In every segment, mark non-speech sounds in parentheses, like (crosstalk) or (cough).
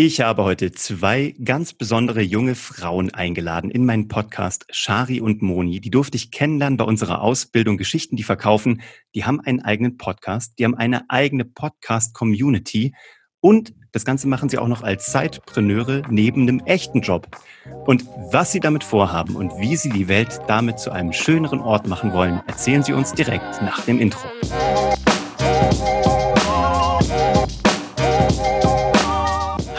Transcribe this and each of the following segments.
Ich habe heute zwei ganz besondere junge Frauen eingeladen in meinen Podcast Shari und Moni. Die durfte ich kennenlernen bei unserer Ausbildung Geschichten, die verkaufen. Die haben einen eigenen Podcast, die haben eine eigene Podcast-Community und das Ganze machen sie auch noch als Zeitpreneure neben einem echten Job. Und was sie damit vorhaben und wie sie die Welt damit zu einem schöneren Ort machen wollen, erzählen sie uns direkt nach dem Intro.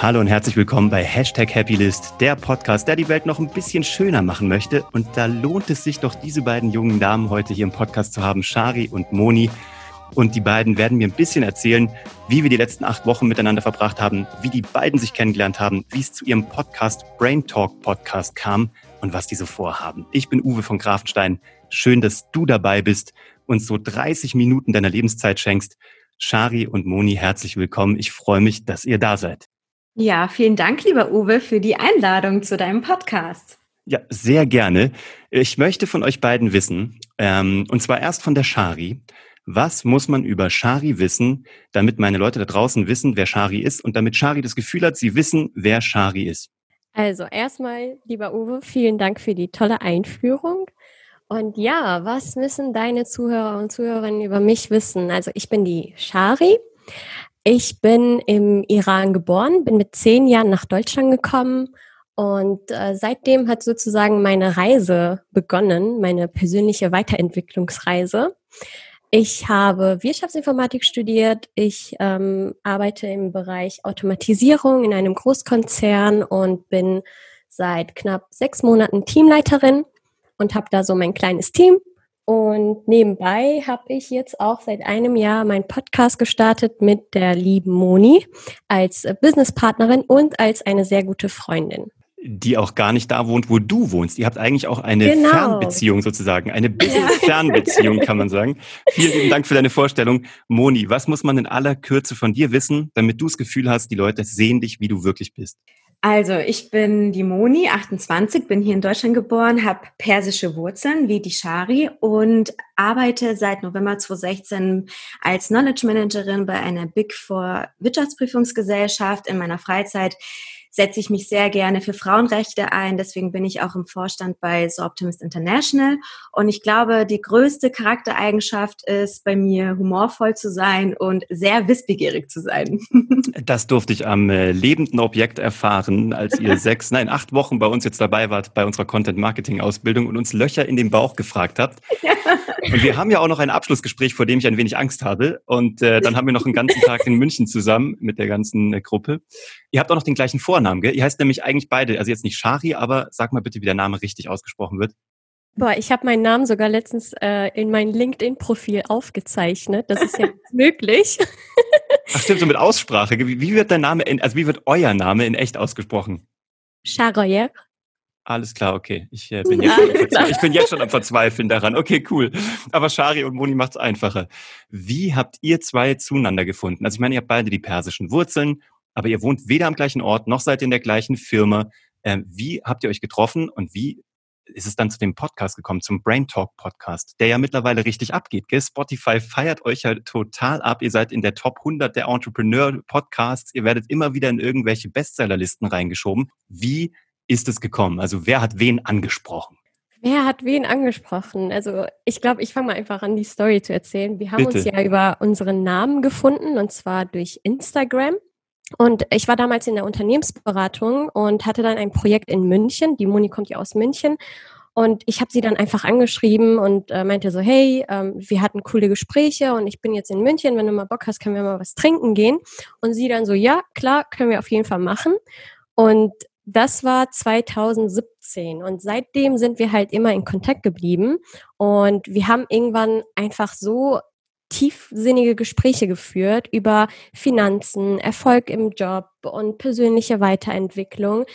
Hallo und herzlich willkommen bei Hashtag Happylist, der Podcast, der die Welt noch ein bisschen schöner machen möchte. Und da lohnt es sich doch, diese beiden jungen Damen heute hier im Podcast zu haben, Shari und Moni. Und die beiden werden mir ein bisschen erzählen, wie wir die letzten acht Wochen miteinander verbracht haben, wie die beiden sich kennengelernt haben, wie es zu ihrem Podcast Brain Talk Podcast kam und was diese vorhaben. Ich bin Uwe von Grafenstein. Schön, dass du dabei bist und so 30 Minuten deiner Lebenszeit schenkst. Shari und Moni, herzlich willkommen. Ich freue mich, dass ihr da seid. Ja, vielen Dank, lieber Uwe, für die Einladung zu deinem Podcast. Ja, sehr gerne. Ich möchte von euch beiden wissen, ähm, und zwar erst von der Shari. Was muss man über Shari wissen, damit meine Leute da draußen wissen, wer Shari ist und damit Shari das Gefühl hat, sie wissen, wer Shari ist? Also erstmal, lieber Uwe, vielen Dank für die tolle Einführung. Und ja, was müssen deine Zuhörer und Zuhörerinnen über mich wissen? Also ich bin die Shari. Ich bin im Iran geboren, bin mit zehn Jahren nach Deutschland gekommen und äh, seitdem hat sozusagen meine Reise begonnen, meine persönliche Weiterentwicklungsreise. Ich habe Wirtschaftsinformatik studiert. Ich ähm, arbeite im Bereich Automatisierung in einem Großkonzern und bin seit knapp sechs Monaten Teamleiterin und habe da so mein kleines Team und nebenbei habe ich jetzt auch seit einem Jahr meinen Podcast gestartet mit der lieben Moni als Businesspartnerin und als eine sehr gute Freundin. Die auch gar nicht da wohnt, wo du wohnst. Ihr habt eigentlich auch eine genau. Fernbeziehung sozusagen, eine (laughs) Business-Fernbeziehung, kann man sagen. Vielen lieben Dank für deine Vorstellung. Moni, was muss man in aller Kürze von dir wissen, damit du das Gefühl hast, die Leute sehen dich, wie du wirklich bist? Also, ich bin die Moni, 28, bin hier in Deutschland geboren, habe persische Wurzeln wie die Shari und arbeite seit November 2016 als Knowledge Managerin bei einer Big Four Wirtschaftsprüfungsgesellschaft. In meiner Freizeit setze ich mich sehr gerne für Frauenrechte ein. Deswegen bin ich auch im Vorstand bei So Optimist International. Und ich glaube, die größte Charaktereigenschaft ist bei mir, humorvoll zu sein und sehr wissbegierig zu sein. (laughs) Das durfte ich am äh, lebenden Objekt erfahren, als ihr (laughs) sechs, nein, acht Wochen bei uns jetzt dabei wart bei unserer Content-Marketing-Ausbildung und uns Löcher in den Bauch gefragt habt. Ja. Und wir haben ja auch noch ein Abschlussgespräch, vor dem ich ein wenig Angst habe. Und äh, dann haben wir noch einen ganzen Tag in München zusammen mit der ganzen äh, Gruppe. Ihr habt auch noch den gleichen Vornamen, gell? Ihr heißt nämlich eigentlich beide, also jetzt nicht Shari, aber sag mal bitte, wie der Name richtig ausgesprochen wird. Boah, ich habe meinen Namen sogar letztens äh, in mein LinkedIn-Profil aufgezeichnet. Das ist ja (laughs) möglich. Ach stimmt, so mit Aussprache. Wie, wie, wird der Name, in, also wie wird euer Name in echt ausgesprochen? Charoyer. Alles klar, okay. Ich, äh, bin, (laughs) jetzt ich bin jetzt schon am Verzweifeln daran. Okay, cool. Aber Shari und Moni macht's einfacher. Wie habt ihr zwei zueinander gefunden? Also ich meine, ihr habt beide die persischen Wurzeln, aber ihr wohnt weder am gleichen Ort, noch seid ihr in der gleichen Firma. Ähm, wie habt ihr euch getroffen und wie ist es dann zu dem Podcast gekommen, zum Brain Talk Podcast, der ja mittlerweile richtig abgeht. Gell? Spotify feiert euch ja total ab. Ihr seid in der Top 100 der Entrepreneur Podcasts. Ihr werdet immer wieder in irgendwelche Bestsellerlisten reingeschoben. Wie ist es gekommen? Also wer hat wen angesprochen? Wer hat wen angesprochen? Also ich glaube, ich fange mal einfach an, die Story zu erzählen. Wir haben Bitte. uns ja über unseren Namen gefunden und zwar durch Instagram. Und ich war damals in der Unternehmensberatung und hatte dann ein Projekt in München. Die Moni kommt ja aus München. Und ich habe sie dann einfach angeschrieben und äh, meinte so, hey, ähm, wir hatten coole Gespräche und ich bin jetzt in München, wenn du mal Bock hast, können wir mal was trinken gehen. Und sie dann so, ja, klar, können wir auf jeden Fall machen. Und das war 2017 und seitdem sind wir halt immer in Kontakt geblieben und wir haben irgendwann einfach so tiefsinnige Gespräche geführt über Finanzen, Erfolg im Job und persönliche Weiterentwicklung,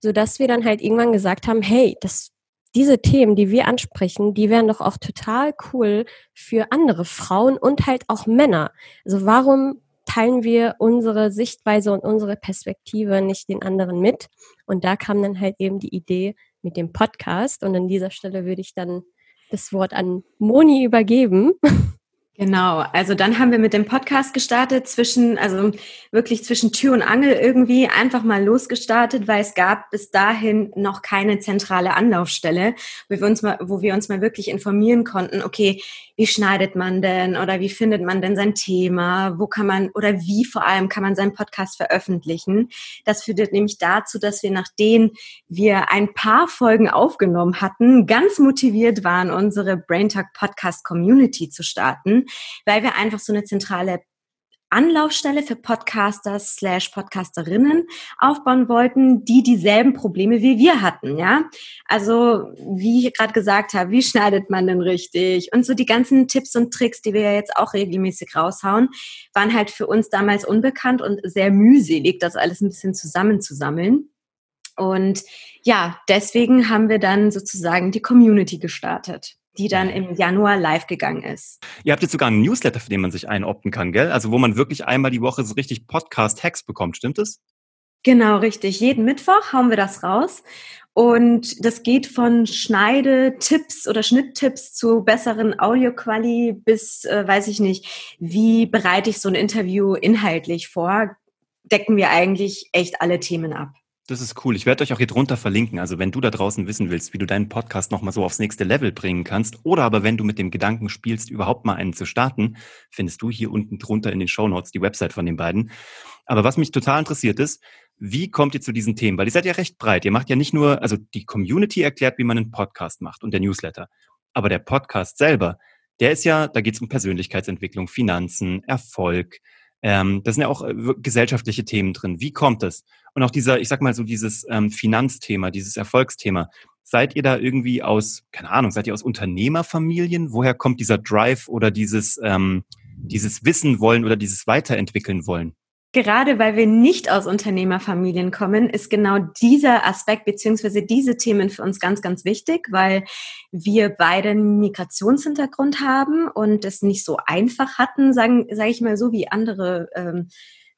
so dass wir dann halt irgendwann gesagt haben, hey, das diese Themen, die wir ansprechen, die wären doch auch total cool für andere Frauen und halt auch Männer. Also warum teilen wir unsere Sichtweise und unsere Perspektive nicht den anderen mit. Und da kam dann halt eben die Idee mit dem Podcast. Und an dieser Stelle würde ich dann das Wort an Moni übergeben. (laughs) Genau, also dann haben wir mit dem Podcast gestartet, zwischen, also wirklich zwischen Tür und Angel irgendwie einfach mal losgestartet, weil es gab bis dahin noch keine zentrale Anlaufstelle, wo wir uns mal, wo wir uns mal wirklich informieren konnten, okay, wie schneidet man denn oder wie findet man denn sein Thema, wo kann man oder wie vor allem kann man seinen Podcast veröffentlichen. Das führt nämlich dazu, dass wir nachdem wir ein paar Folgen aufgenommen hatten, ganz motiviert waren, unsere Brain Talk Podcast Community zu starten, weil wir einfach so eine zentrale Anlaufstelle für Podcasters slash Podcasterinnen aufbauen wollten, die dieselben Probleme wie wir hatten, ja. Also, wie ich gerade gesagt habe, wie schneidet man denn richtig? Und so die ganzen Tipps und Tricks, die wir ja jetzt auch regelmäßig raushauen, waren halt für uns damals unbekannt und sehr mühselig, das alles ein bisschen zusammenzusammeln. Und ja, deswegen haben wir dann sozusagen die Community gestartet die dann im Januar live gegangen ist. Ihr habt jetzt sogar einen Newsletter, für den man sich einopten kann, gell? Also wo man wirklich einmal die Woche so richtig Podcast-Hacks bekommt, stimmt es? Genau, richtig. Jeden Mittwoch hauen wir das raus. Und das geht von Schneidetipps oder Schnitttipps zu besseren Audioquali bis, äh, weiß ich nicht, wie bereite ich so ein Interview inhaltlich vor, decken wir eigentlich echt alle Themen ab. Das ist cool. Ich werde euch auch hier drunter verlinken. Also wenn du da draußen wissen willst, wie du deinen Podcast nochmal so aufs nächste Level bringen kannst, oder aber wenn du mit dem Gedanken spielst, überhaupt mal einen zu starten, findest du hier unten drunter in den Show Notes die Website von den beiden. Aber was mich total interessiert ist, wie kommt ihr zu diesen Themen? Weil ihr seid ja recht breit. Ihr macht ja nicht nur, also die Community erklärt, wie man einen Podcast macht und der Newsletter. Aber der Podcast selber, der ist ja, da geht es um Persönlichkeitsentwicklung, Finanzen, Erfolg, ähm, da sind ja auch äh, gesellschaftliche Themen drin. Wie kommt es? Und auch dieser, ich sag mal so, dieses ähm, Finanzthema, dieses Erfolgsthema. Seid ihr da irgendwie aus, keine Ahnung, seid ihr aus Unternehmerfamilien? Woher kommt dieser Drive oder dieses, ähm, dieses Wissen wollen oder dieses Weiterentwickeln wollen? Gerade weil wir nicht aus Unternehmerfamilien kommen, ist genau dieser Aspekt beziehungsweise diese Themen für uns ganz, ganz wichtig, weil wir beide einen Migrationshintergrund haben und es nicht so einfach hatten, sagen, sage ich mal so, wie andere ähm,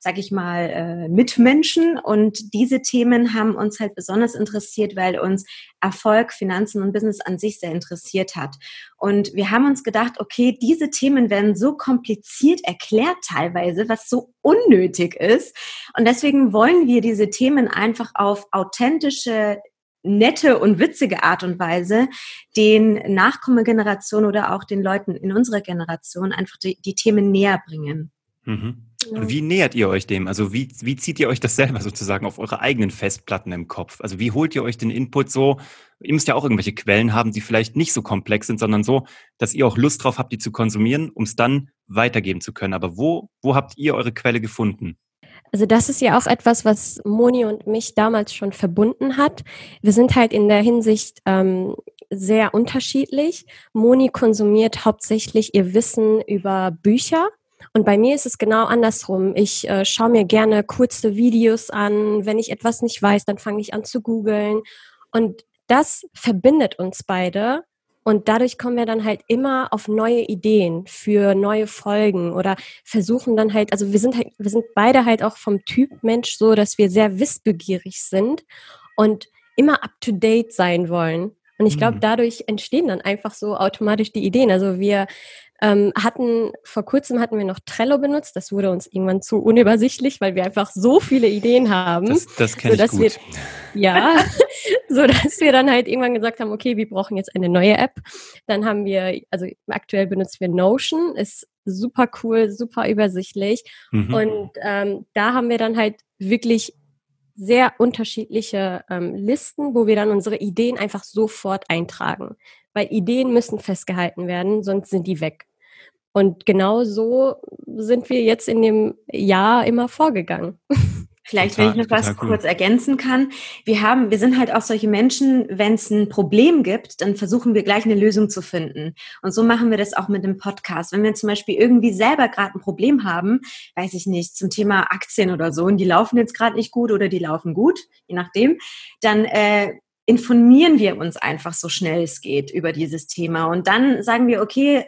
sag ich mal, äh, Mitmenschen. Und diese Themen haben uns halt besonders interessiert, weil uns Erfolg, Finanzen und Business an sich sehr interessiert hat. Und wir haben uns gedacht, okay, diese Themen werden so kompliziert erklärt teilweise, was so unnötig ist. Und deswegen wollen wir diese Themen einfach auf authentische nette und witzige Art und Weise den Nachkommegenerationen oder auch den Leuten in unserer Generation einfach die, die Themen näher bringen. Mhm. Und wie nähert ihr euch dem? Also wie, wie zieht ihr euch das selber sozusagen auf eure eigenen Festplatten im Kopf? Also wie holt ihr euch den Input so? Ihr müsst ja auch irgendwelche Quellen haben, die vielleicht nicht so komplex sind, sondern so, dass ihr auch Lust drauf habt, die zu konsumieren, um es dann weitergeben zu können. Aber wo, wo habt ihr eure Quelle gefunden? Also das ist ja auch etwas, was Moni und mich damals schon verbunden hat. Wir sind halt in der Hinsicht ähm, sehr unterschiedlich. Moni konsumiert hauptsächlich ihr Wissen über Bücher und bei mir ist es genau andersrum. Ich äh, schaue mir gerne kurze Videos an. Wenn ich etwas nicht weiß, dann fange ich an zu googeln. Und das verbindet uns beide. Und dadurch kommen wir dann halt immer auf neue Ideen für neue Folgen oder versuchen dann halt, also wir sind halt, wir sind beide halt auch vom Typ Mensch so, dass wir sehr wissbegierig sind und immer up to date sein wollen. Und ich glaube, mhm. dadurch entstehen dann einfach so automatisch die Ideen. Also wir ähm, hatten, vor kurzem hatten wir noch Trello benutzt. Das wurde uns irgendwann zu unübersichtlich, weil wir einfach so viele Ideen haben. Das, das kenne ich gut. Wir, ja, (laughs) so dass wir dann halt irgendwann gesagt haben, okay, wir brauchen jetzt eine neue App. Dann haben wir, also aktuell benutzen wir Notion, ist super cool, super übersichtlich. Mhm. Und ähm, da haben wir dann halt wirklich sehr unterschiedliche ähm, Listen, wo wir dann unsere Ideen einfach sofort eintragen. Weil Ideen müssen festgehalten werden, sonst sind die weg. Und genau so sind wir jetzt in dem Jahr immer vorgegangen. (laughs) Vielleicht, total, wenn ich noch was cool. kurz ergänzen kann. Wir haben, wir sind halt auch solche Menschen, wenn es ein Problem gibt, dann versuchen wir gleich eine Lösung zu finden. Und so machen wir das auch mit dem Podcast. Wenn wir zum Beispiel irgendwie selber gerade ein Problem haben, weiß ich nicht, zum Thema Aktien oder so, und die laufen jetzt gerade nicht gut oder die laufen gut, je nachdem, dann äh, informieren wir uns einfach so schnell es geht über dieses Thema. Und dann sagen wir, okay,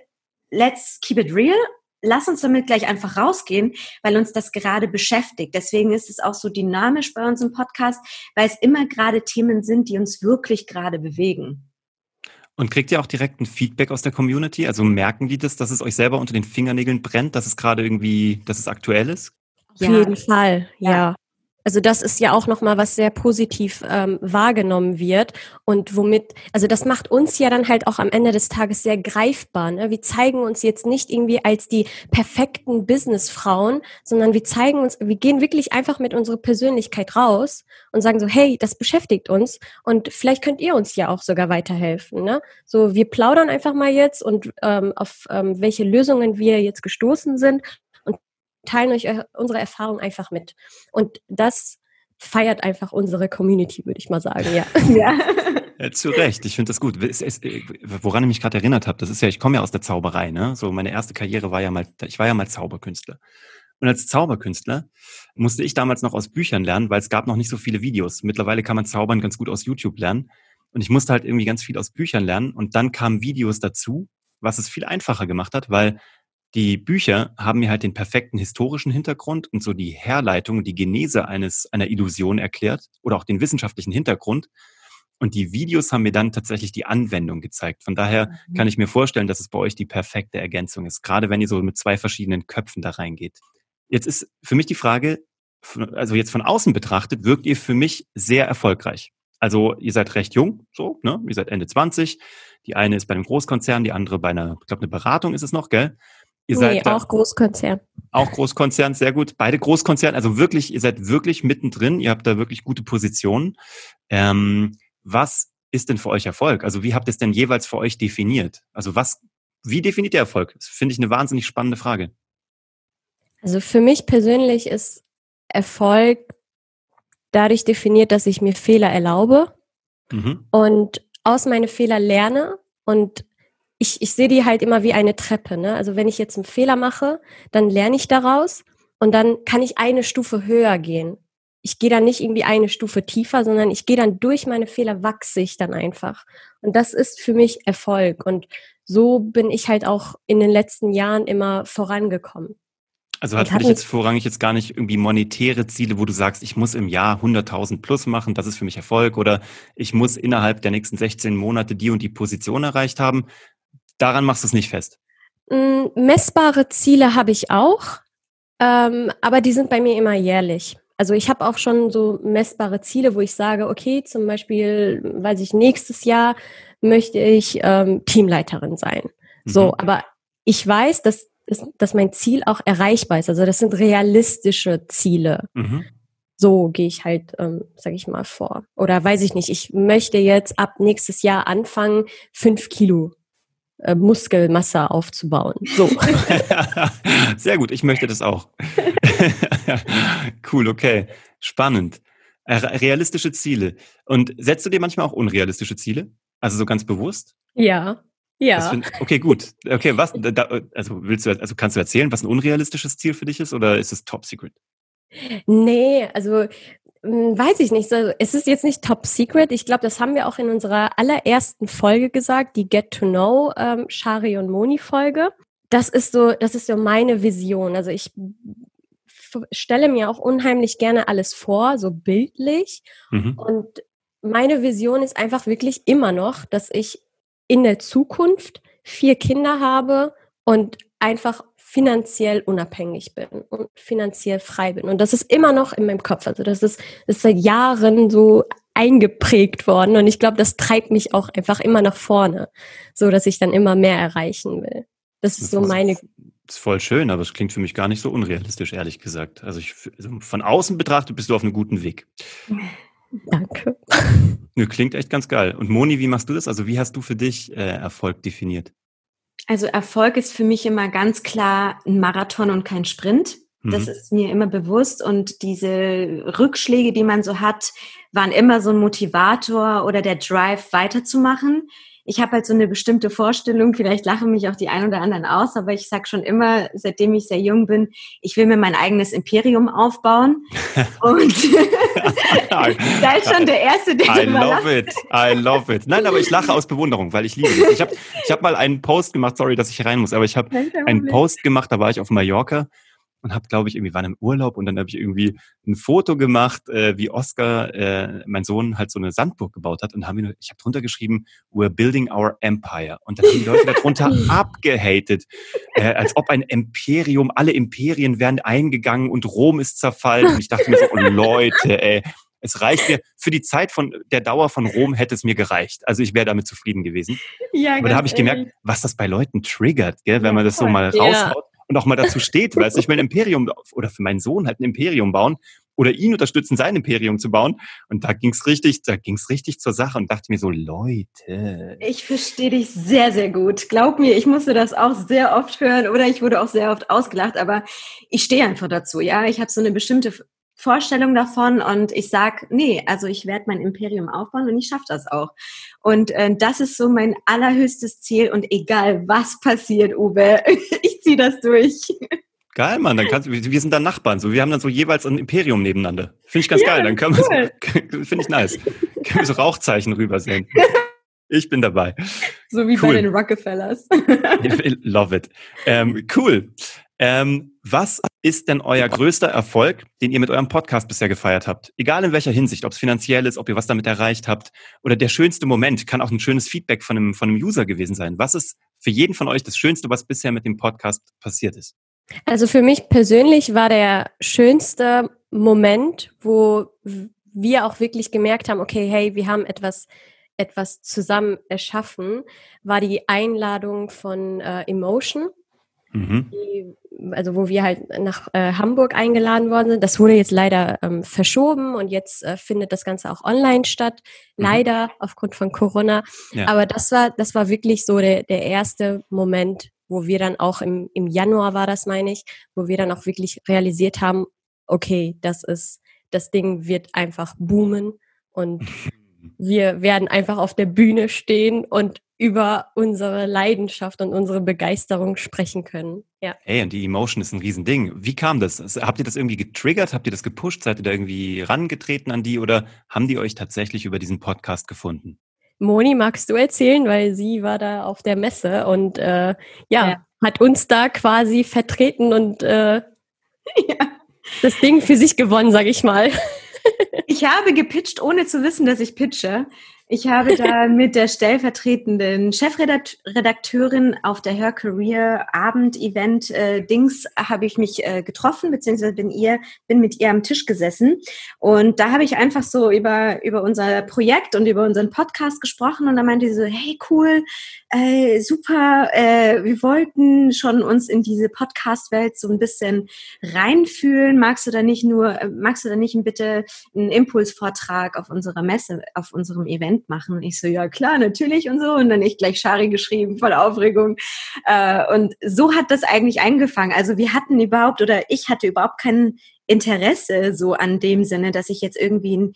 let's keep it real. Lass uns damit gleich einfach rausgehen, weil uns das gerade beschäftigt. Deswegen ist es auch so dynamisch bei uns im Podcast, weil es immer gerade Themen sind, die uns wirklich gerade bewegen. Und kriegt ihr auch direkt ein Feedback aus der Community? Also merken die das, dass es euch selber unter den Fingernägeln brennt, dass es gerade irgendwie, dass es aktuell ist? Auf ja. jeden Fall, ja. ja. Also das ist ja auch nochmal, was sehr positiv ähm, wahrgenommen wird und womit, also das macht uns ja dann halt auch am Ende des Tages sehr greifbar. Ne? Wir zeigen uns jetzt nicht irgendwie als die perfekten Businessfrauen, sondern wir zeigen uns, wir gehen wirklich einfach mit unserer Persönlichkeit raus und sagen so, hey, das beschäftigt uns und vielleicht könnt ihr uns ja auch sogar weiterhelfen. Ne? So, wir plaudern einfach mal jetzt und ähm, auf ähm, welche Lösungen wir jetzt gestoßen sind teilen euch äh, unsere Erfahrung einfach mit. Und das feiert einfach unsere Community, würde ich mal sagen, ja. (laughs) ja. (laughs) ja zu Recht, ich finde das gut. Es, es, woran ich mich gerade erinnert habe, das ist ja, ich komme ja aus der Zauberei, ne? So meine erste Karriere war ja mal, ich war ja mal Zauberkünstler. Und als Zauberkünstler musste ich damals noch aus Büchern lernen, weil es gab noch nicht so viele Videos. Mittlerweile kann man Zaubern ganz gut aus YouTube lernen. Und ich musste halt irgendwie ganz viel aus Büchern lernen. Und dann kamen Videos dazu, was es viel einfacher gemacht hat, weil die Bücher haben mir halt den perfekten historischen Hintergrund und so die Herleitung, die Genese eines, einer Illusion erklärt oder auch den wissenschaftlichen Hintergrund. Und die Videos haben mir dann tatsächlich die Anwendung gezeigt. Von daher mhm. kann ich mir vorstellen, dass es bei euch die perfekte Ergänzung ist, gerade wenn ihr so mit zwei verschiedenen Köpfen da reingeht. Jetzt ist für mich die Frage, also jetzt von außen betrachtet, wirkt ihr für mich sehr erfolgreich. Also ihr seid recht jung, so, ne? Ihr seid Ende 20. Die eine ist bei einem Großkonzern, die andere bei einer, ich glaube, eine Beratung ist es noch, gell? Ihr nee, seid auch Großkonzern. Auch Großkonzern, sehr gut. Beide Großkonzerne, also wirklich, ihr seid wirklich mittendrin, ihr habt da wirklich gute Positionen. Ähm, was ist denn für euch Erfolg? Also wie habt ihr es denn jeweils für euch definiert? Also was, wie definiert ihr Erfolg? Das finde ich eine wahnsinnig spannende Frage. Also für mich persönlich ist Erfolg dadurch definiert, dass ich mir Fehler erlaube mhm. und aus meinen Fehler lerne und ich, ich sehe die halt immer wie eine Treppe. Ne? Also wenn ich jetzt einen Fehler mache, dann lerne ich daraus und dann kann ich eine Stufe höher gehen. Ich gehe dann nicht irgendwie eine Stufe tiefer, sondern ich gehe dann durch meine Fehler, wachse ich dann einfach. Und das ist für mich Erfolg. Und so bin ich halt auch in den letzten Jahren immer vorangekommen. Also hat für dich jetzt vorrangig jetzt gar nicht irgendwie monetäre Ziele, wo du sagst, ich muss im Jahr 100.000 plus machen, das ist für mich Erfolg oder ich muss innerhalb der nächsten 16 Monate die und die Position erreicht haben, Daran machst du es nicht fest. Mm, messbare Ziele habe ich auch, ähm, aber die sind bei mir immer jährlich. Also ich habe auch schon so messbare Ziele, wo ich sage, okay, zum Beispiel, weiß ich, nächstes Jahr möchte ich ähm, Teamleiterin sein. Mhm. So, aber ich weiß, dass, dass mein Ziel auch erreichbar ist. Also das sind realistische Ziele. Mhm. So gehe ich halt, ähm, sage ich mal, vor. Oder weiß ich nicht, ich möchte jetzt ab nächstes Jahr anfangen, fünf Kilo äh, Muskelmasse aufzubauen. So. (laughs) Sehr gut, ich möchte das auch. (laughs) cool, okay. Spannend. Äh, realistische Ziele. Und setzt du dir manchmal auch unrealistische Ziele? Also so ganz bewusst? Ja. Ja. Find, okay, gut. Okay, was, da, also willst du, also kannst du erzählen, was ein unrealistisches Ziel für dich ist oder ist es top secret? Nee, also weiß ich nicht. So, es ist jetzt nicht top secret. Ich glaube, das haben wir auch in unserer allerersten Folge gesagt, die Get to Know ähm, Shari und Moni Folge. Das ist so, das ist so meine Vision. Also ich stelle mir auch unheimlich gerne alles vor, so bildlich. Mhm. Und meine Vision ist einfach wirklich immer noch, dass ich in der Zukunft vier Kinder habe und einfach finanziell unabhängig bin und finanziell frei bin. Und das ist immer noch in meinem Kopf. Also das ist, das ist seit Jahren so eingeprägt worden. Und ich glaube, das treibt mich auch einfach immer nach vorne, so dass ich dann immer mehr erreichen will. Das ist so meine. Das ist voll schön, aber es klingt für mich gar nicht so unrealistisch, ehrlich gesagt. Also, ich, also von außen betrachtet bist du auf einem guten Weg. (laughs) Danke. Nö, klingt echt ganz geil. Und Moni, wie machst du das? Also wie hast du für dich äh, Erfolg definiert? Also Erfolg ist für mich immer ganz klar ein Marathon und kein Sprint. Das mhm. ist mir immer bewusst und diese Rückschläge, die man so hat, waren immer so ein Motivator oder der Drive weiterzumachen ich habe halt so eine bestimmte Vorstellung, vielleicht lachen mich auch die ein oder anderen aus, aber ich sage schon immer, seitdem ich sehr jung bin, ich will mir mein eigenes Imperium aufbauen. (laughs) Und da (laughs) ist schon der Erste, der I love it, I love it. Nein, aber ich lache aus Bewunderung, weil ich liebe es. Ich habe ich hab mal einen Post gemacht, sorry, dass ich rein muss, aber ich habe einen Post gemacht, da war ich auf Mallorca und habe, glaube ich, irgendwie waren im Urlaub und dann habe ich irgendwie ein Foto gemacht, äh, wie Oscar, äh, mein Sohn, halt so eine Sandburg gebaut hat und haben wir, ich habe drunter geschrieben, we're building our empire. Und dann haben die Leute darunter (laughs) abgehatet, äh, als ob ein Imperium, alle Imperien wären eingegangen und Rom ist zerfallen. Und ich dachte mir so, oh Leute, ey, es reicht mir, für die Zeit von der Dauer von Rom hätte es mir gereicht. Also ich wäre damit zufrieden gewesen. Ja, Aber da habe ich gemerkt, was das bei Leuten triggert, gell, wenn ja, man das so mal raushaut ja. Und auch mal dazu steht. (laughs) Weißt du, ich will ein Imperium oder für meinen Sohn halt ein Imperium bauen oder ihn unterstützen, sein Imperium zu bauen. Und da ging's richtig, da ging's richtig zur Sache und dachte mir so, Leute. Ich verstehe dich sehr, sehr gut. Glaub mir, ich musste das auch sehr oft hören oder ich wurde auch sehr oft ausgelacht, aber ich stehe einfach dazu. Ja, ich habe so eine bestimmte Vorstellung davon und ich sag, nee, also ich werde mein Imperium aufbauen und ich schaffe das auch. Und äh, das ist so mein allerhöchstes Ziel und egal was passiert, Uwe, (laughs) ich ziehe das durch. Geil, Mann, dann kannst du, wir sind dann Nachbarn, so wir haben dann so jeweils ein Imperium nebeneinander. Finde ich ganz ja, geil, dann können cool. wir (laughs) finde ich nice. Können wir so Rauchzeichen rübersehen. (laughs) Ich bin dabei. So wie cool. bei den Rockefellers. Love it. Ähm, cool. Ähm, was ist denn euer größter Erfolg, den ihr mit eurem Podcast bisher gefeiert habt? Egal in welcher Hinsicht, ob es finanziell ist, ob ihr was damit erreicht habt oder der schönste Moment, kann auch ein schönes Feedback von einem, von einem User gewesen sein. Was ist für jeden von euch das Schönste, was bisher mit dem Podcast passiert ist? Also für mich persönlich war der schönste Moment, wo wir auch wirklich gemerkt haben, okay, hey, wir haben etwas etwas zusammen erschaffen, war die Einladung von äh, Emotion Mhm. Die, also wo wir halt nach äh, Hamburg eingeladen worden sind. Das wurde jetzt leider ähm, verschoben und jetzt äh, findet das Ganze auch online statt. Mhm. Leider aufgrund von Corona. Ja. Aber das war, das war wirklich so der, der erste Moment, wo wir dann auch im, im Januar war das, meine ich, wo wir dann auch wirklich realisiert haben, okay, das ist, das Ding wird einfach boomen und (laughs) wir werden einfach auf der Bühne stehen und über unsere Leidenschaft und unsere Begeisterung sprechen können. Ja. Hey, und die Emotion ist ein Riesending. Wie kam das? Habt ihr das irgendwie getriggert? Habt ihr das gepusht? Seid ihr da irgendwie rangetreten an die oder haben die euch tatsächlich über diesen Podcast gefunden? Moni, magst du erzählen, weil sie war da auf der Messe und äh, ja, ja, hat uns da quasi vertreten und äh, (laughs) ja. das Ding für sich gewonnen, sag ich mal. Ich habe gepitcht, ohne zu wissen, dass ich pitche. Ich habe da (laughs) mit der stellvertretenden Chefredakteurin auf der Her Career Abend Event äh, Dings habe ich mich äh, getroffen, beziehungsweise bin ihr, bin mit ihr am Tisch gesessen. Und da habe ich einfach so über, über unser Projekt und über unseren Podcast gesprochen und da meinte sie so, hey cool, äh, super, äh, wir wollten schon uns in diese Podcast-Welt so ein bisschen reinfühlen. Magst du da nicht nur, äh, magst du da nicht bitte einen Impulsvortrag auf unserer Messe, auf unserem Event machen? Und ich so, ja klar, natürlich und so. Und dann ich gleich Shari geschrieben, voll Aufregung. Äh, und so hat das eigentlich angefangen. Also wir hatten überhaupt, oder ich hatte überhaupt kein Interesse so an dem Sinne, dass ich jetzt irgendwie ein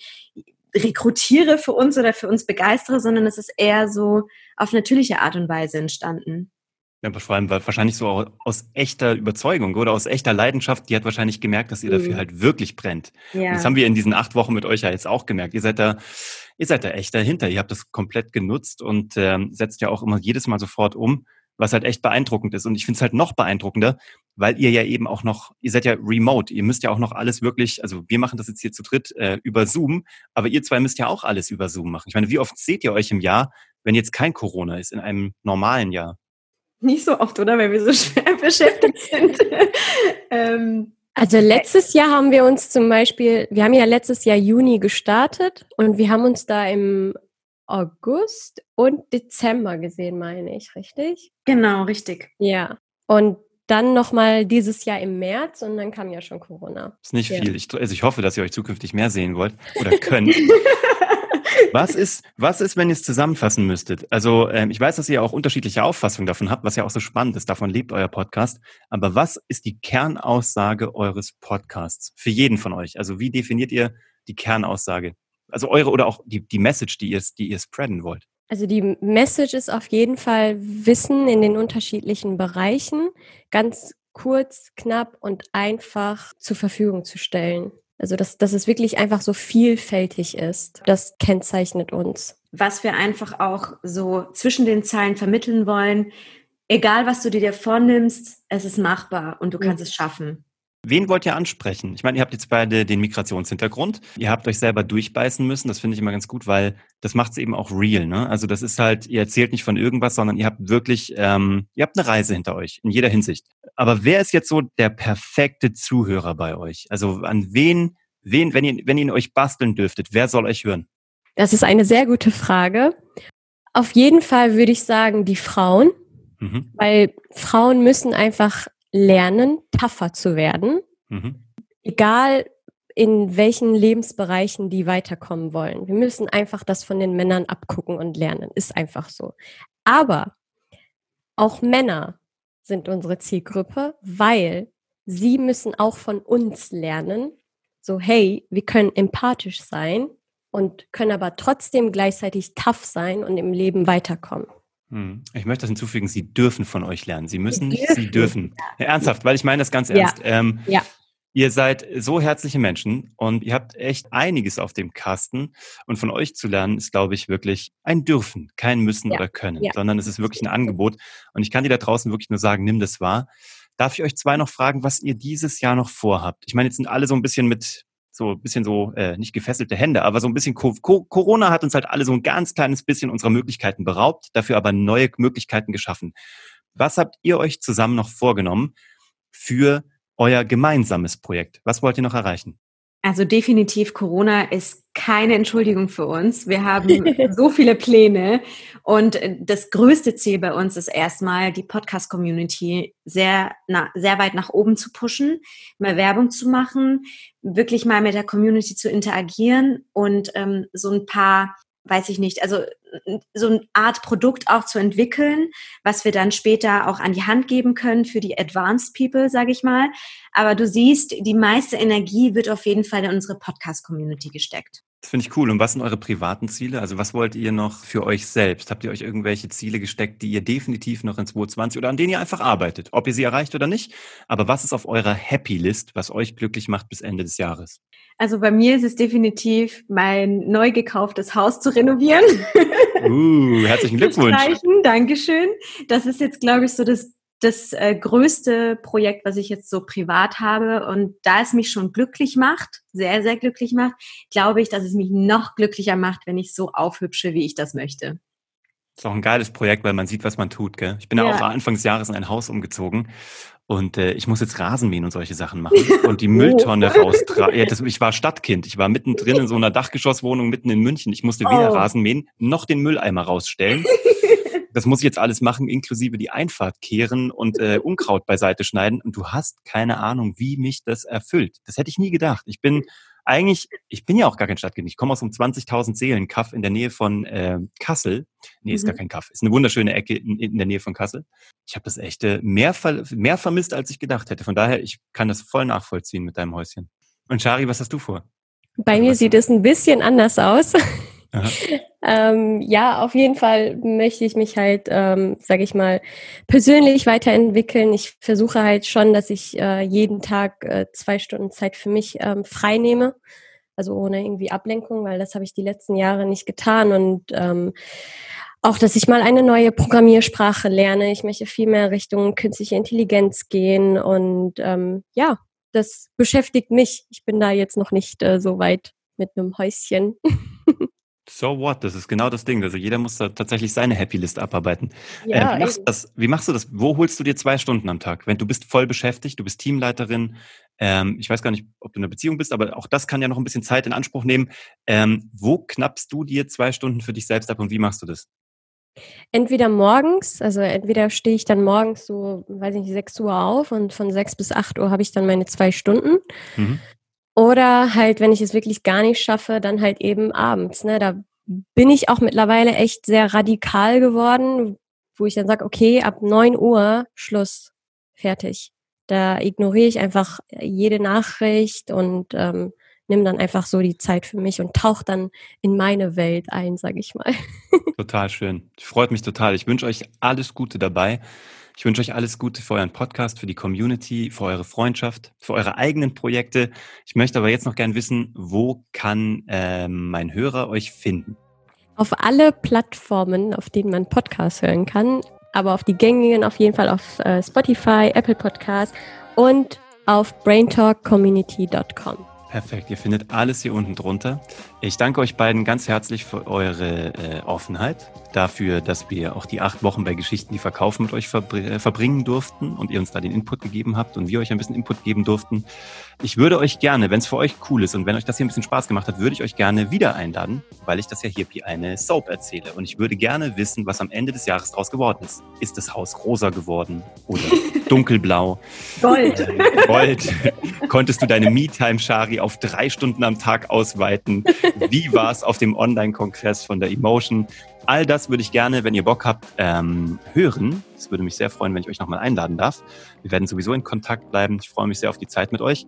rekrutiere für uns oder für uns begeistere, sondern es ist eher so auf natürliche Art und Weise entstanden. Ja, vor allem wahrscheinlich so aus echter Überzeugung oder aus echter Leidenschaft. Die hat wahrscheinlich gemerkt, dass ihr dafür mhm. halt wirklich brennt. Ja. das haben wir in diesen acht Wochen mit euch ja jetzt auch gemerkt. Ihr seid da, ihr seid da echt dahinter. Ihr habt das komplett genutzt und ähm, setzt ja auch immer jedes Mal sofort um was halt echt beeindruckend ist. Und ich finde es halt noch beeindruckender, weil ihr ja eben auch noch, ihr seid ja remote, ihr müsst ja auch noch alles wirklich, also wir machen das jetzt hier zu dritt äh, über Zoom, aber ihr zwei müsst ja auch alles über Zoom machen. Ich meine, wie oft seht ihr euch im Jahr, wenn jetzt kein Corona ist, in einem normalen Jahr? Nicht so oft, oder? Weil wir so schwer (laughs) beschäftigt sind. (laughs) ähm, also letztes Jahr haben wir uns zum Beispiel, wir haben ja letztes Jahr Juni gestartet und wir haben uns da im August und Dezember gesehen, meine ich, richtig? Genau, richtig. Ja. Und dann nochmal dieses Jahr im März und dann kam ja schon Corona. Ist nicht ja. viel. Ich, also ich hoffe, dass ihr euch zukünftig mehr sehen wollt oder (laughs) könnt. was ist, was ist, wenn ihr es zusammenfassen müsstet? Also ähm, ich weiß, dass ihr auch unterschiedliche Auffassungen davon habt, was ja auch so spannend ist. Davon lebt euer Podcast. Aber was ist die Kernaussage eures Podcasts für jeden von euch? Also wie definiert ihr die Kernaussage? Also eure oder auch die, die Message, die ihr, die ihr spreaden wollt. Also die Message ist auf jeden Fall Wissen in den unterschiedlichen Bereichen ganz kurz, knapp und einfach zur Verfügung zu stellen. Also dass, dass es wirklich einfach so vielfältig ist. Das kennzeichnet uns. Was wir einfach auch so zwischen den Zeilen vermitteln wollen, egal was du dir vornimmst, es ist machbar und du kannst mhm. es schaffen. Wen wollt ihr ansprechen? Ich meine, ihr habt jetzt beide den Migrationshintergrund. Ihr habt euch selber durchbeißen müssen. Das finde ich immer ganz gut, weil das macht es eben auch real. Ne? Also das ist halt, ihr erzählt nicht von irgendwas, sondern ihr habt wirklich, ähm, ihr habt eine Reise hinter euch in jeder Hinsicht. Aber wer ist jetzt so der perfekte Zuhörer bei euch? Also an wen, wen, wenn ihr, wenn ihr euch basteln dürftet, wer soll euch hören? Das ist eine sehr gute Frage. Auf jeden Fall würde ich sagen, die Frauen, mhm. weil Frauen müssen einfach lernen, tougher zu werden, mhm. egal in welchen Lebensbereichen die weiterkommen wollen. Wir müssen einfach das von den Männern abgucken und lernen. Ist einfach so. Aber auch Männer sind unsere Zielgruppe, weil sie müssen auch von uns lernen. So, hey, wir können empathisch sein und können aber trotzdem gleichzeitig tough sein und im Leben weiterkommen. Hm. Ich möchte das hinzufügen, Sie dürfen von euch lernen. Sie müssen nicht, Sie dürfen. Ja, ernsthaft, weil ich meine das ganz ernst. Ja. Ähm, ja. Ihr seid so herzliche Menschen und ihr habt echt einiges auf dem Kasten. Und von euch zu lernen ist, glaube ich, wirklich ein Dürfen, kein Müssen oder Können, sondern es ist wirklich ein Angebot. Und ich kann dir da draußen wirklich nur sagen, nimm das wahr. Darf ich euch zwei noch fragen, was ihr dieses Jahr noch vorhabt? Ich meine, jetzt sind alle so ein bisschen mit so ein bisschen so, äh, nicht gefesselte Hände, aber so ein bisschen Co Co Corona hat uns halt alle so ein ganz kleines bisschen unserer Möglichkeiten beraubt, dafür aber neue Möglichkeiten geschaffen. Was habt ihr euch zusammen noch vorgenommen für euer gemeinsames Projekt? Was wollt ihr noch erreichen? Also definitiv, Corona ist keine Entschuldigung für uns. Wir haben (laughs) so viele Pläne und äh, das größte Ziel bei uns ist erstmal, die Podcast-Community sehr, na, sehr weit nach oben zu pushen, mehr Werbung zu machen, wirklich mal mit der Community zu interagieren und ähm, so ein paar weiß ich nicht, also so eine Art Produkt auch zu entwickeln, was wir dann später auch an die Hand geben können für die Advanced People, sage ich mal. Aber du siehst, die meiste Energie wird auf jeden Fall in unsere Podcast-Community gesteckt. Das finde ich cool. Und was sind eure privaten Ziele? Also was wollt ihr noch für euch selbst? Habt ihr euch irgendwelche Ziele gesteckt, die ihr definitiv noch in 2020 oder an denen ihr einfach arbeitet? Ob ihr sie erreicht oder nicht? Aber was ist auf eurer Happy List, was euch glücklich macht bis Ende des Jahres? Also bei mir ist es definitiv, mein neu gekauftes Haus zu renovieren. Uh, herzlichen (laughs) Glückwunsch. Dankeschön. Das ist jetzt, glaube ich, so das das äh, größte Projekt, was ich jetzt so privat habe. Und da es mich schon glücklich macht, sehr, sehr glücklich macht, glaube ich, dass es mich noch glücklicher macht, wenn ich so aufhübsche, wie ich das möchte. Das ist auch ein geiles Projekt, weil man sieht, was man tut. Gell? Ich bin ja auch Anfang des Jahres in ein Haus umgezogen und äh, ich muss jetzt Rasenmähen und solche Sachen machen und die (laughs) Mülltonne oh. raustragen. Ja, ich war Stadtkind. Ich war mittendrin in so einer Dachgeschosswohnung mitten in München. Ich musste weder oh. Rasenmähen noch den Mülleimer rausstellen. (laughs) das muss ich jetzt alles machen, inklusive die Einfahrt kehren und äh, Unkraut beiseite schneiden. Und du hast keine Ahnung, wie mich das erfüllt. Das hätte ich nie gedacht. Ich bin eigentlich, ich bin ja auch gar kein Stadtkind. Ich komme aus einem 20.000 Seelen Kaff in der Nähe von äh, Kassel. Nee, ist mhm. gar kein Kaff. Ist eine wunderschöne Ecke in, in der Nähe von Kassel. Ich habe das echt äh, mehr, mehr vermisst, als ich gedacht hätte. Von daher, ich kann das voll nachvollziehen mit deinem Häuschen. Und Shari, was hast du vor? Bei mir sieht es ein bisschen anders aus. (laughs) ähm, ja, auf jeden Fall möchte ich mich halt, ähm, sage ich mal, persönlich weiterentwickeln. Ich versuche halt schon, dass ich äh, jeden Tag äh, zwei Stunden Zeit für mich ähm, frei nehme. Also ohne irgendwie Ablenkung, weil das habe ich die letzten Jahre nicht getan. Und ähm, auch, dass ich mal eine neue Programmiersprache lerne. Ich möchte viel mehr Richtung künstliche Intelligenz gehen. Und ähm, ja, das beschäftigt mich. Ich bin da jetzt noch nicht äh, so weit mit einem Häuschen. (laughs) So what? Das ist genau das Ding. Also jeder muss da tatsächlich seine Happy List abarbeiten. Ja, äh, wie, machst das, wie, machst du das? Wo holst du dir zwei Stunden am Tag? Wenn du bist voll beschäftigt, du bist Teamleiterin, ähm, ich weiß gar nicht, ob du in einer Beziehung bist, aber auch das kann ja noch ein bisschen Zeit in Anspruch nehmen. Ähm, wo knappst du dir zwei Stunden für dich selbst ab und wie machst du das? Entweder morgens, also entweder stehe ich dann morgens so, weiß ich nicht, 6 Uhr auf und von 6 bis 8 Uhr habe ich dann meine zwei Stunden. Mhm. Oder halt, wenn ich es wirklich gar nicht schaffe, dann halt eben abends. Ne? Da bin ich auch mittlerweile echt sehr radikal geworden, wo ich dann sage, okay, ab neun Uhr Schluss, fertig. Da ignoriere ich einfach jede Nachricht und ähm, nimm dann einfach so die Zeit für mich und tauch dann in meine Welt ein, sage ich mal. (laughs) Total schön. Freut mich total. Ich wünsche euch alles Gute dabei. Ich wünsche euch alles Gute für euren Podcast, für die Community, für eure Freundschaft, für eure eigenen Projekte. Ich möchte aber jetzt noch gern wissen, wo kann äh, mein Hörer euch finden? Auf alle Plattformen, auf denen man Podcasts hören kann, aber auf die gängigen auf jeden Fall auf äh, Spotify, Apple Podcasts und auf braintalkcommunity.com. Perfekt, ihr findet alles hier unten drunter. Ich danke euch beiden ganz herzlich für eure äh, Offenheit, dafür, dass wir auch die acht Wochen bei Geschichten, die verkaufen, mit euch äh, verbringen durften und ihr uns da den Input gegeben habt und wir euch ein bisschen Input geben durften. Ich würde euch gerne, wenn es für euch cool ist und wenn euch das hier ein bisschen Spaß gemacht hat, würde ich euch gerne wieder einladen, weil ich das ja hier wie eine Soap erzähle. Und ich würde gerne wissen, was am Ende des Jahres draus geworden ist. Ist das Haus rosa geworden oder (laughs) dunkelblau? Gold. Äh, Gold. Konntest du deine Me-Time, Shari, auf drei Stunden am Tag ausweiten? Wie war es auf dem Online-Kongress von der Emotion? All das würde ich gerne, wenn ihr Bock habt, ähm, hören. Es würde mich sehr freuen, wenn ich euch nochmal einladen darf. Wir werden sowieso in Kontakt bleiben. Ich freue mich sehr auf die Zeit mit euch.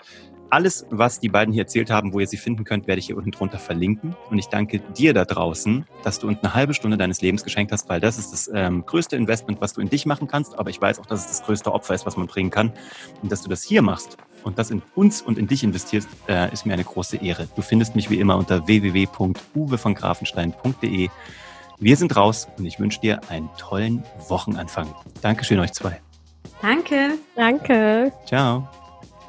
Alles, was die beiden hier erzählt haben, wo ihr sie finden könnt, werde ich hier unten drunter verlinken. Und ich danke dir da draußen, dass du uns eine halbe Stunde deines Lebens geschenkt hast, weil das ist das ähm, größte Investment, was du in dich machen kannst. Aber ich weiß auch, dass es das größte Opfer ist, was man bringen kann. Und dass du das hier machst und das in uns und in dich investierst, äh, ist mir eine große Ehre. Du findest mich wie immer unter www.uwevongrafenstein.de. Wir sind raus und ich wünsche dir einen tollen Wochenanfang. Dankeschön euch zwei. Danke. Danke. Ciao.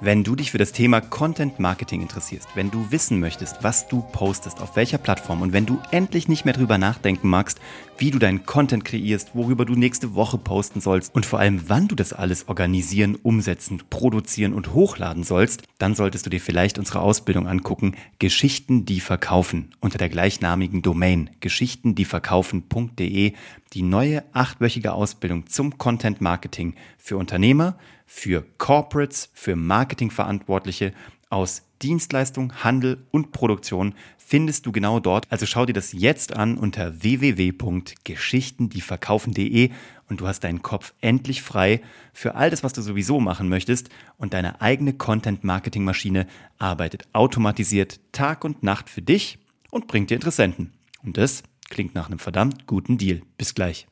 Wenn du dich für das Thema Content Marketing interessierst, wenn du wissen möchtest, was du postest, auf welcher Plattform und wenn du endlich nicht mehr drüber nachdenken magst, wie du deinen Content kreierst, worüber du nächste Woche posten sollst und vor allem wann du das alles organisieren, umsetzen, produzieren und hochladen sollst, dann solltest du dir vielleicht unsere Ausbildung angucken, Geschichten, die verkaufen, unter der gleichnamigen Domain geschichtendieverkaufen.de, die neue achtwöchige Ausbildung zum Content Marketing für Unternehmer, für Corporates, für Marketingverantwortliche aus Dienstleistung, Handel und Produktion findest du genau dort. Also schau dir das jetzt an unter www.geschichtendieverkaufen.de und du hast deinen Kopf endlich frei für all das, was du sowieso machen möchtest und deine eigene Content-Marketing-Maschine arbeitet automatisiert Tag und Nacht für dich und bringt dir Interessenten. Und das klingt nach einem verdammt guten Deal. Bis gleich.